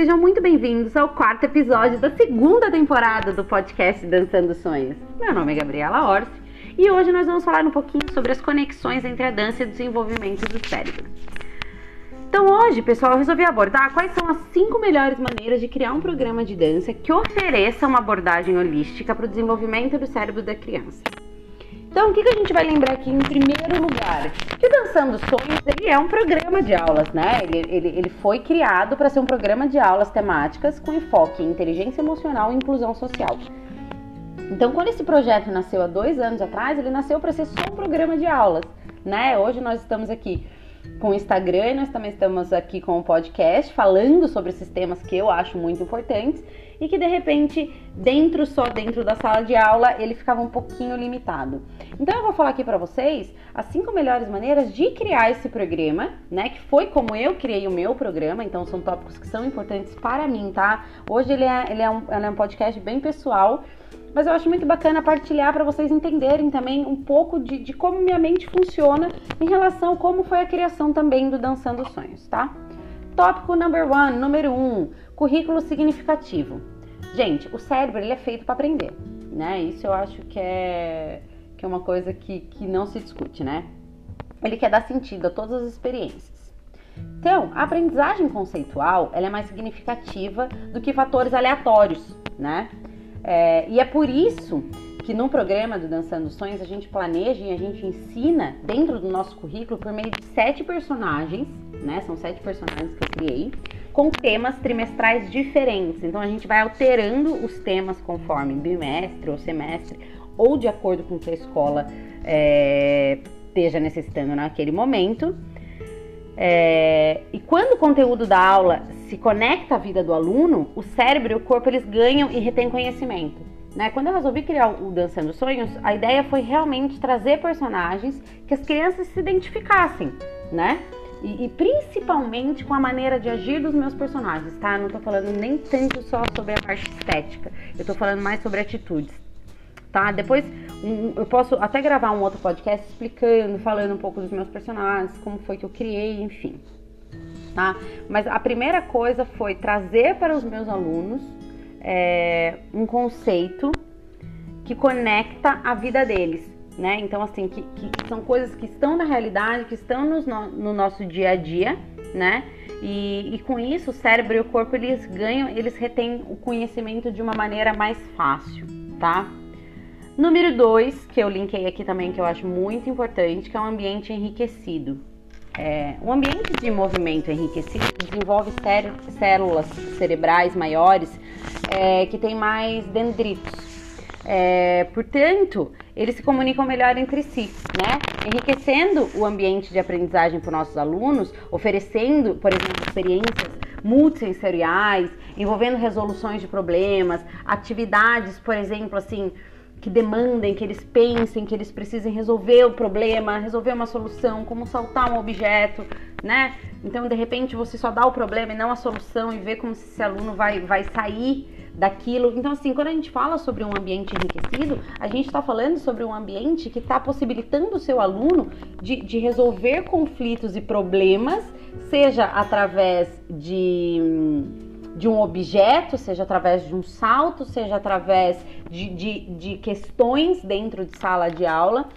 sejam muito bem-vindos ao quarto episódio da segunda temporada do podcast Dançando Sonhos. Meu nome é Gabriela Orsi e hoje nós vamos falar um pouquinho sobre as conexões entre a dança e o desenvolvimento do cérebro. Então hoje, pessoal, eu resolvi abordar quais são as cinco melhores maneiras de criar um programa de dança que ofereça uma abordagem holística para o desenvolvimento do cérebro da criança. Então, o que, que a gente vai lembrar aqui em primeiro lugar? Que Dançando Sonhos, ele é um programa de aulas, né? Ele, ele, ele foi criado para ser um programa de aulas temáticas com enfoque em inteligência emocional e inclusão social. Então, quando esse projeto nasceu há dois anos atrás, ele nasceu para ser só um programa de aulas, né? Hoje nós estamos aqui com o Instagram e nós também estamos aqui com o podcast falando sobre esses temas que eu acho muito importantes e que de repente, dentro só dentro da sala de aula, ele ficava um pouquinho limitado. Então eu vou falar aqui para vocês as cinco melhores maneiras de criar esse programa, né? Que foi como eu criei o meu programa, então são tópicos que são importantes para mim, tá? Hoje ele é, ele é, um, ele é um podcast bem pessoal. Mas eu acho muito bacana partilhar para vocês entenderem também um pouco de, de como minha mente funciona em relação a como foi a criação também do Dançando Sonhos, tá? Tópico number one, número um, currículo significativo. Gente, o cérebro ele é feito para aprender, né? Isso eu acho que é, que é uma coisa que, que não se discute, né? Ele quer dar sentido a todas as experiências. Então, a aprendizagem conceitual ela é mais significativa do que fatores aleatórios, né? É, e é por isso que no programa do Dançando Sonhos a gente planeja e a gente ensina dentro do nosso currículo por meio de sete personagens, né? São sete personagens que eu criei, com temas trimestrais diferentes. Então a gente vai alterando os temas conforme bimestre ou semestre, ou de acordo com o que a escola é, esteja necessitando naquele momento. É, e quando o conteúdo da aula se conecta à vida do aluno, o cérebro e o corpo eles ganham e retêm conhecimento. Né? Quando eu resolvi criar o Dançando Sonhos, a ideia foi realmente trazer personagens que as crianças se identificassem, né? E, e, principalmente com a maneira de agir dos meus personagens, tá? Não tô falando nem tanto só sobre a parte estética, eu tô falando mais sobre atitudes, tá? Depois um, eu posso até gravar um outro podcast explicando, falando um pouco dos meus personagens, como foi que eu criei, enfim, tá? Mas a primeira coisa foi trazer para os meus alunos é, um conceito que conecta a vida deles, né? Então, assim, que, que são coisas que estão na realidade, que estão no, no nosso dia a dia, né? E, e, com isso, o cérebro e o corpo eles ganham, eles retêm o conhecimento de uma maneira mais fácil, tá? Número dois, que eu linkei aqui também, que eu acho muito importante, que é um ambiente enriquecido. É, o ambiente de movimento enriquecido desenvolve células cerebrais maiores é, que têm mais dendritos. É, portanto, eles se comunicam melhor entre si, né? Enriquecendo o ambiente de aprendizagem para os nossos alunos, oferecendo, por exemplo, experiências multissensoriais, envolvendo resoluções de problemas, atividades, por exemplo, assim, que demandem, que eles pensem, que eles precisem resolver o problema, resolver uma solução, como saltar um objeto, né? Então, de repente, você só dá o problema e não a solução e vê como se esse aluno vai, vai sair daquilo. Então, assim, quando a gente fala sobre um ambiente enriquecido, a gente está falando sobre um ambiente que está possibilitando o seu aluno de, de resolver conflitos e problemas, seja através de de um objeto, seja através de um salto, seja através de, de, de questões dentro de sala de aula,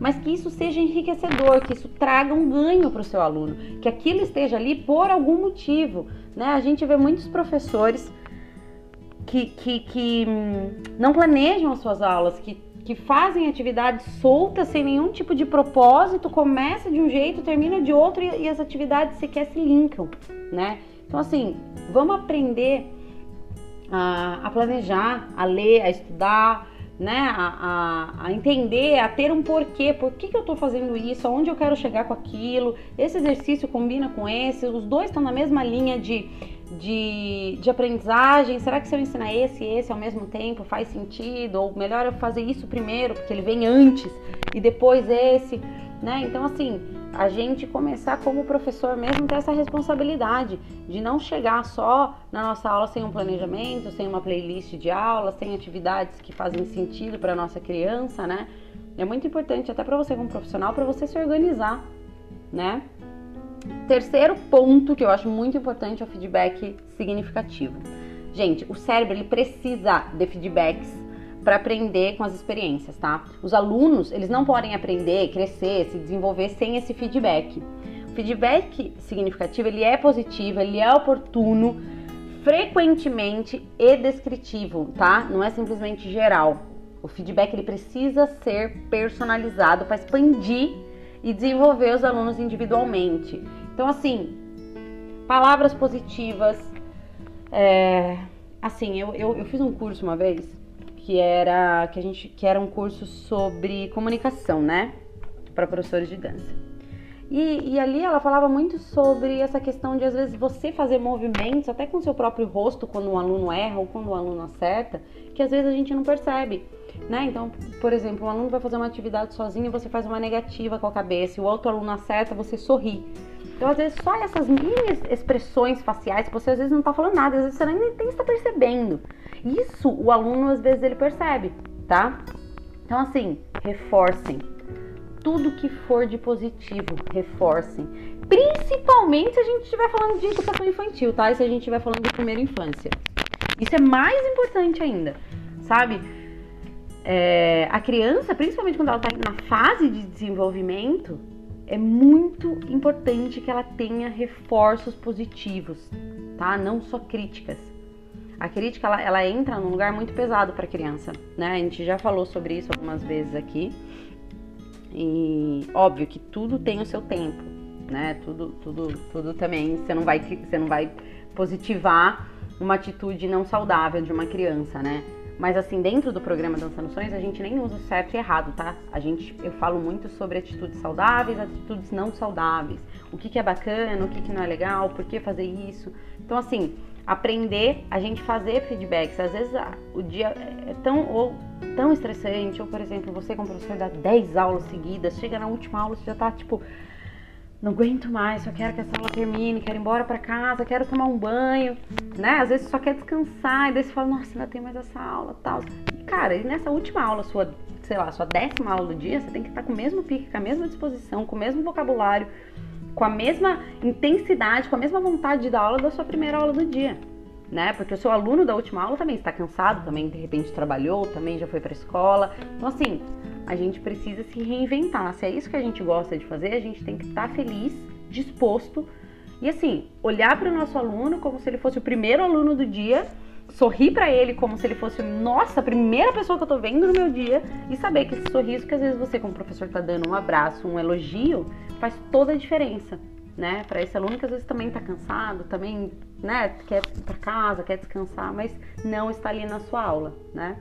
mas que isso seja enriquecedor, que isso traga um ganho para o seu aluno, que aquilo esteja ali por algum motivo. Né? A gente vê muitos professores que, que, que hum, não planejam as suas aulas, que, que fazem atividades soltas sem nenhum tipo de propósito, começa de um jeito, termina de outro e, e as atividades sequer se linkam, né? Então, assim, vamos aprender a, a planejar, a ler, a estudar, né? A, a, a, entender, a ter um porquê. Por que, que eu estou fazendo isso? Aonde eu quero chegar com aquilo? Esse exercício combina com esse? Os dois estão na mesma linha de, de, de aprendizagem. Será que se eu ensinar esse e esse ao mesmo tempo faz sentido? Ou melhor eu fazer isso primeiro, porque ele vem antes, e depois esse, né? Então, assim, a gente começar como professor mesmo ter essa responsabilidade de não chegar só na nossa aula sem um planejamento, sem uma playlist de aula, sem atividades que fazem sentido para nossa criança, né? É muito importante até para você como profissional para você se organizar, né? Terceiro ponto que eu acho muito importante é o feedback significativo. Gente, o cérebro ele precisa de feedbacks para aprender com as experiências, tá? Os alunos, eles não podem aprender, crescer, se desenvolver sem esse feedback. O feedback significativo, ele é positivo, ele é oportuno, frequentemente e descritivo, tá? Não é simplesmente geral. O feedback ele precisa ser personalizado para expandir e desenvolver os alunos individualmente. Então, assim, palavras positivas. É, assim, eu, eu, eu fiz um curso uma vez que era que a gente que era um curso sobre comunicação, né, para professores de dança. E, e, ali ela falava muito sobre essa questão de às vezes você fazer movimentos até com seu próprio rosto quando um aluno erra ou quando um aluno acerta, que às vezes a gente não percebe, né? Então, por exemplo, um aluno vai fazer uma atividade sozinho, você faz uma negativa com a cabeça, e o outro aluno acerta, você sorri. Então, às vezes, só essas mini expressões faciais, você às vezes não tá falando nada, às vezes você nem, nem está percebendo. Isso o aluno às vezes ele percebe, tá? Então, assim, reforcem. Tudo que for de positivo, reforcem. Principalmente se a gente estiver falando de educação infantil, tá? E se a gente estiver falando de primeira infância. Isso é mais importante ainda, sabe? É, a criança, principalmente quando ela está na fase de desenvolvimento, é muito importante que ela tenha reforços positivos, tá? Não só críticas. A crítica ela, ela entra num lugar muito pesado para a criança, né? A gente já falou sobre isso algumas vezes aqui. E óbvio que tudo tem o seu tempo, né? Tudo, tudo, tudo também você não vai, você não vai positivar uma atitude não saudável de uma criança, né? Mas assim, dentro do programa Dançando Sonhos, a gente nem usa o certo e errado, tá? A gente, eu falo muito sobre atitudes saudáveis, atitudes não saudáveis. O que, que é bacana, o que, que não é legal, por que fazer isso. Então, assim, aprender a gente fazer feedbacks. Às vezes o dia é tão, ou, tão estressante, ou por exemplo, você como professor dá 10 aulas seguidas, chega na última aula, você já tá tipo não aguento mais, só quero que essa aula termine, quero ir embora para casa, quero tomar um banho, né? Às vezes só quer descansar, e daí você fala, nossa, ainda tem mais essa aula, tal. E cara, e nessa última aula, sua, sei lá, sua décima aula do dia, você tem que estar com o mesmo pique, com a mesma disposição, com o mesmo vocabulário, com a mesma intensidade, com a mesma vontade de dar aula da sua primeira aula do dia. Né? Porque o seu aluno da última aula também está cansado, também de repente trabalhou, também já foi para a escola. Então assim, a gente precisa se reinventar. Se é isso que a gente gosta de fazer, a gente tem que estar tá feliz, disposto e assim, olhar para o nosso aluno como se ele fosse o primeiro aluno do dia, sorrir para ele como se ele fosse, nossa, a primeira pessoa que eu tô vendo no meu dia e saber que esse sorriso que às vezes você como professor tá dando um abraço, um elogio, faz toda a diferença. Né, para esse aluno que às vezes também está cansado, também, né, quer ir para casa, quer descansar, mas não está ali na sua aula, né?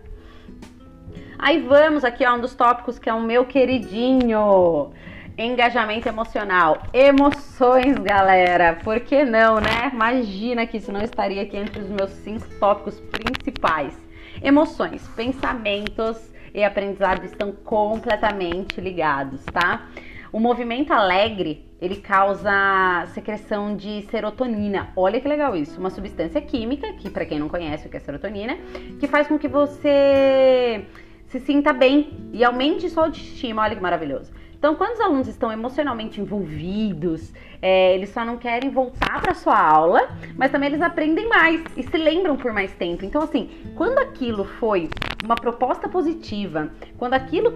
Aí vamos aqui a um dos tópicos que é o meu queridinho. Engajamento emocional. Emoções, galera. Por que não, né? Imagina que isso não estaria aqui entre os meus cinco tópicos principais. Emoções, pensamentos e aprendizado estão completamente ligados, tá? O movimento alegre, ele causa secreção de serotonina. Olha que legal isso, uma substância química, que para quem não conhece o que é serotonina, que faz com que você se sinta bem e aumente sua autoestima. Olha que maravilhoso. Então, quando os alunos estão emocionalmente envolvidos, é, eles só não querem voltar para sua aula, mas também eles aprendem mais e se lembram por mais tempo. Então, assim, quando aquilo foi uma proposta positiva, quando aquilo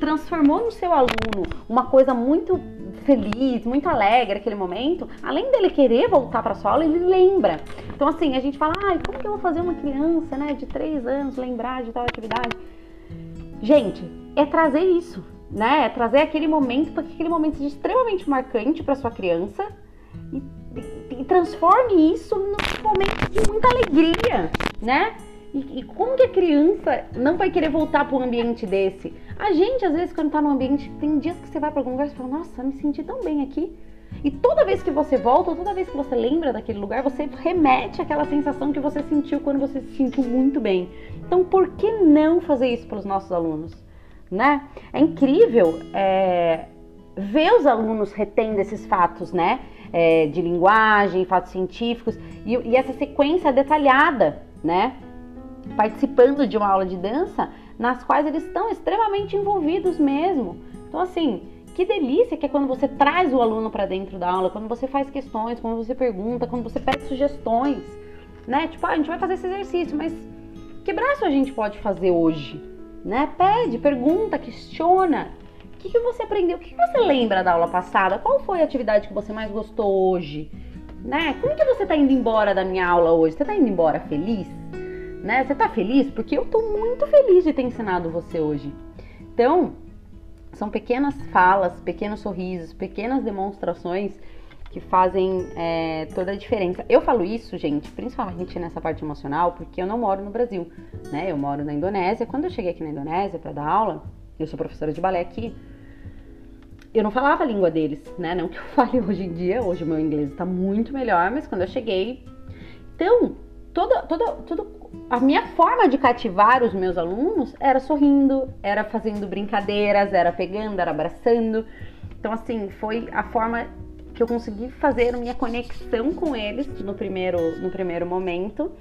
transformou no seu aluno uma coisa muito feliz, muito alegre aquele momento, além dele querer voltar para sua aula, ele lembra. Então, assim, a gente fala, ai, como que eu vou fazer uma criança, né, de 3 anos lembrar de tal atividade? Gente, é trazer isso, né? Trazer aquele momento, para que aquele momento seja extremamente marcante para sua criança e, e, e, transforme isso num momento de muita alegria, né? E, e, como que a criança não vai querer voltar para um ambiente desse? A gente, às vezes, quando tá num ambiente, tem dias que você vai para algum lugar e fala, nossa, me senti tão bem aqui. E toda vez que você volta, ou toda vez que você lembra daquele lugar, você remete àquela sensação que você sentiu quando você se sentiu muito bem. Então, por que não fazer isso para os nossos alunos? Né? É incrível é, ver os alunos retendo esses fatos, né? É, de linguagem, fatos científicos e, e essa sequência detalhada, né? Participando de uma aula de dança nas quais eles estão extremamente envolvidos mesmo. Então, assim, que delícia que é quando você traz o aluno para dentro da aula, quando você faz questões, quando você pergunta, quando você pede sugestões, né? Tipo, ah, a gente vai fazer esse exercício, mas que braço a gente pode fazer hoje? Né? Pede, pergunta, questiona. O que, que você aprendeu? O que, que você lembra da aula passada? Qual foi a atividade que você mais gostou hoje? Né? Como que você está indo embora da minha aula hoje? Você está indo embora feliz? Né? Você está feliz? Porque eu estou muito feliz de ter ensinado você hoje. Então, são pequenas falas, pequenos sorrisos, pequenas demonstrações que fazem é, toda a diferença. Eu falo isso, gente, principalmente nessa parte emocional, porque eu não moro no Brasil, né? Eu moro na Indonésia. Quando eu cheguei aqui na Indonésia para dar aula, eu sou professora de balé aqui, eu não falava a língua deles, né? Não que eu fale hoje em dia, hoje o meu inglês está muito melhor, mas quando eu cheguei. Então, toda, toda, toda a minha forma de cativar os meus alunos era sorrindo, era fazendo brincadeiras, era pegando, era abraçando. Então, assim, foi a forma que eu consegui fazer minha conexão com eles no primeiro, no primeiro momento,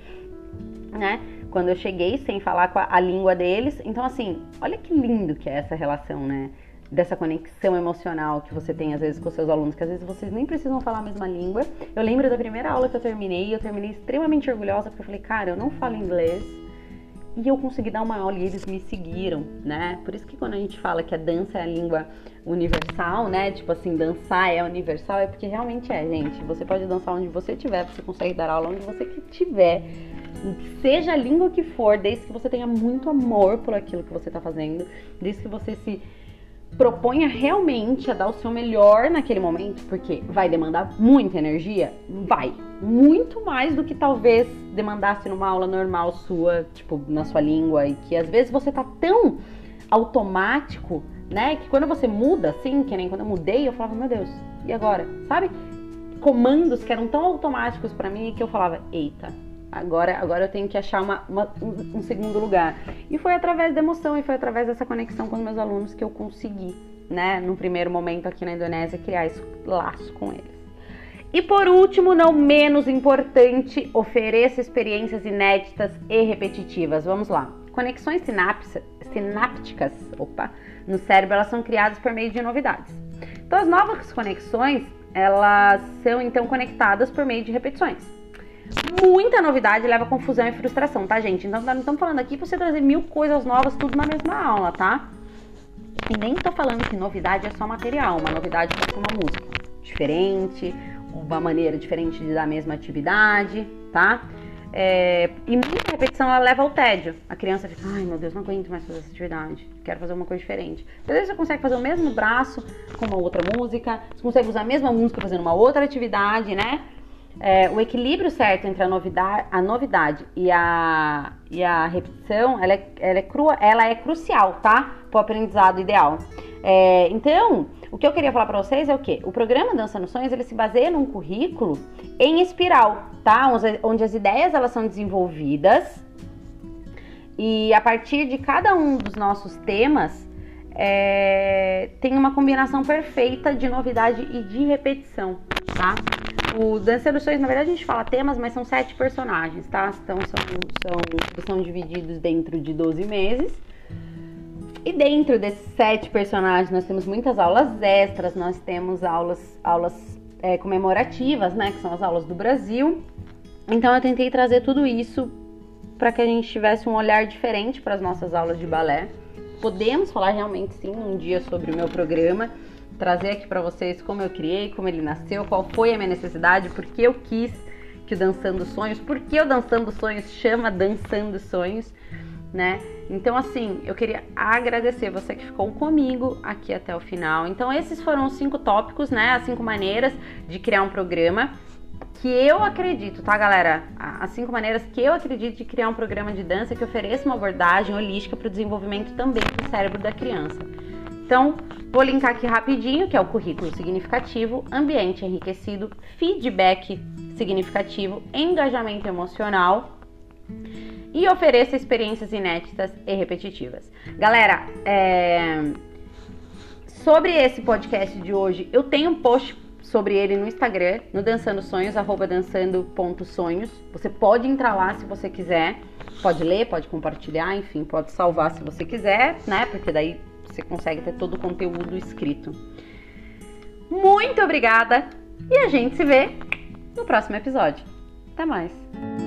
né? Quando eu cheguei sem falar com a, a língua deles. Então, assim, olha que lindo que é essa relação, né? dessa conexão emocional que você tem às vezes com seus alunos, que às vezes vocês nem precisam falar a mesma língua. Eu lembro da primeira aula que eu terminei, eu terminei extremamente orgulhosa porque eu falei, cara, eu não falo inglês e eu consegui dar uma aula e eles me seguiram, né? Por isso que quando a gente fala que a dança é a língua universal, né? Tipo assim, dançar é universal, é porque realmente é, gente. Você pode dançar onde você estiver, você consegue dar aula onde você estiver. Seja a língua que for, desde que você tenha muito amor por aquilo que você está fazendo, desde que você se proponha realmente a dar o seu melhor naquele momento, porque vai demandar muita energia? Vai. Muito mais do que talvez demandasse numa aula normal sua, tipo, na sua língua, e que às vezes você tá tão automático, né? Que quando você muda, assim, que nem quando eu mudei, eu falava, meu Deus, e agora? Sabe? Comandos que eram tão automáticos para mim que eu falava, eita, Agora, agora eu tenho que achar uma, uma, um, um, segundo lugar. E foi através da emoção e foi através dessa conexão com os meus alunos que eu consegui, né, no primeiro momento aqui na Indonésia, criar esse laço com eles. E por último, não menos importante, ofereça experiências inéditas e repetitivas. Vamos lá. Conexões sinápticas opa, no cérebro elas são criadas por meio de novidades. Então, as novas conexões elas são então conectadas por meio de repetições muita novidade leva a confusão e frustração, tá, gente? Então, não estamos falando aqui pra você trazer mil coisas novas tudo na mesma aula, tá? E nem tô falando que novidade é só material. Uma novidade pode ser uma música diferente, uma maneira diferente de dar a mesma atividade, tá? É, e muita repetição ela leva ao tédio. A criança fica, ai meu Deus, não aguento mais fazer essa atividade, quero fazer uma coisa diferente. Às vezes você consegue fazer o mesmo braço com uma outra música, você consegue usar a mesma música fazendo uma outra atividade, né? É, o equilíbrio certo entre a novidade, a novidade e, a, e a repetição, ela é, ela é, crua, ela é crucial, tá? Para o aprendizado ideal. É, então, o que eu queria falar para vocês é o que? O programa Dança nos Sonhos, ele se baseia num currículo em espiral, tá? Onde as ideias, elas são desenvolvidas e a partir de cada um dos nossos temas, é, tem uma combinação perfeita de novidade e de repetição, tá? O dos Sonhos, na verdade, a gente fala temas, mas são sete personagens, tá? Então são, são, são divididos dentro de 12 meses. E dentro desses sete personagens, nós temos muitas aulas extras, nós temos aulas, aulas é, comemorativas, né? Que são as aulas do Brasil. Então eu tentei trazer tudo isso para que a gente tivesse um olhar diferente para as nossas aulas de balé. Podemos falar realmente sim um dia sobre o meu programa trazer aqui para vocês como eu criei, como ele nasceu, qual foi a minha necessidade, porque eu quis que o Dançando Sonhos, porque o Dançando Sonhos chama Dançando Sonhos, né? Então, assim, eu queria agradecer você que ficou comigo aqui até o final. Então, esses foram os cinco tópicos, né? As cinco maneiras de criar um programa que eu acredito, tá, galera? As cinco maneiras que eu acredito de criar um programa de dança que ofereça uma abordagem holística para o desenvolvimento também do cérebro da criança. Então, vou linkar aqui rapidinho, que é o currículo significativo, ambiente enriquecido, feedback significativo, engajamento emocional e ofereça experiências inéditas e repetitivas. Galera, é... sobre esse podcast de hoje, eu tenho um post sobre ele no Instagram, no Dançando Sonhos, arroba dançando.sonhos. Você pode entrar lá se você quiser. Pode ler, pode compartilhar, enfim, pode salvar se você quiser, né? Porque daí você consegue ter todo o conteúdo escrito. Muito obrigada e a gente se vê no próximo episódio. Até mais!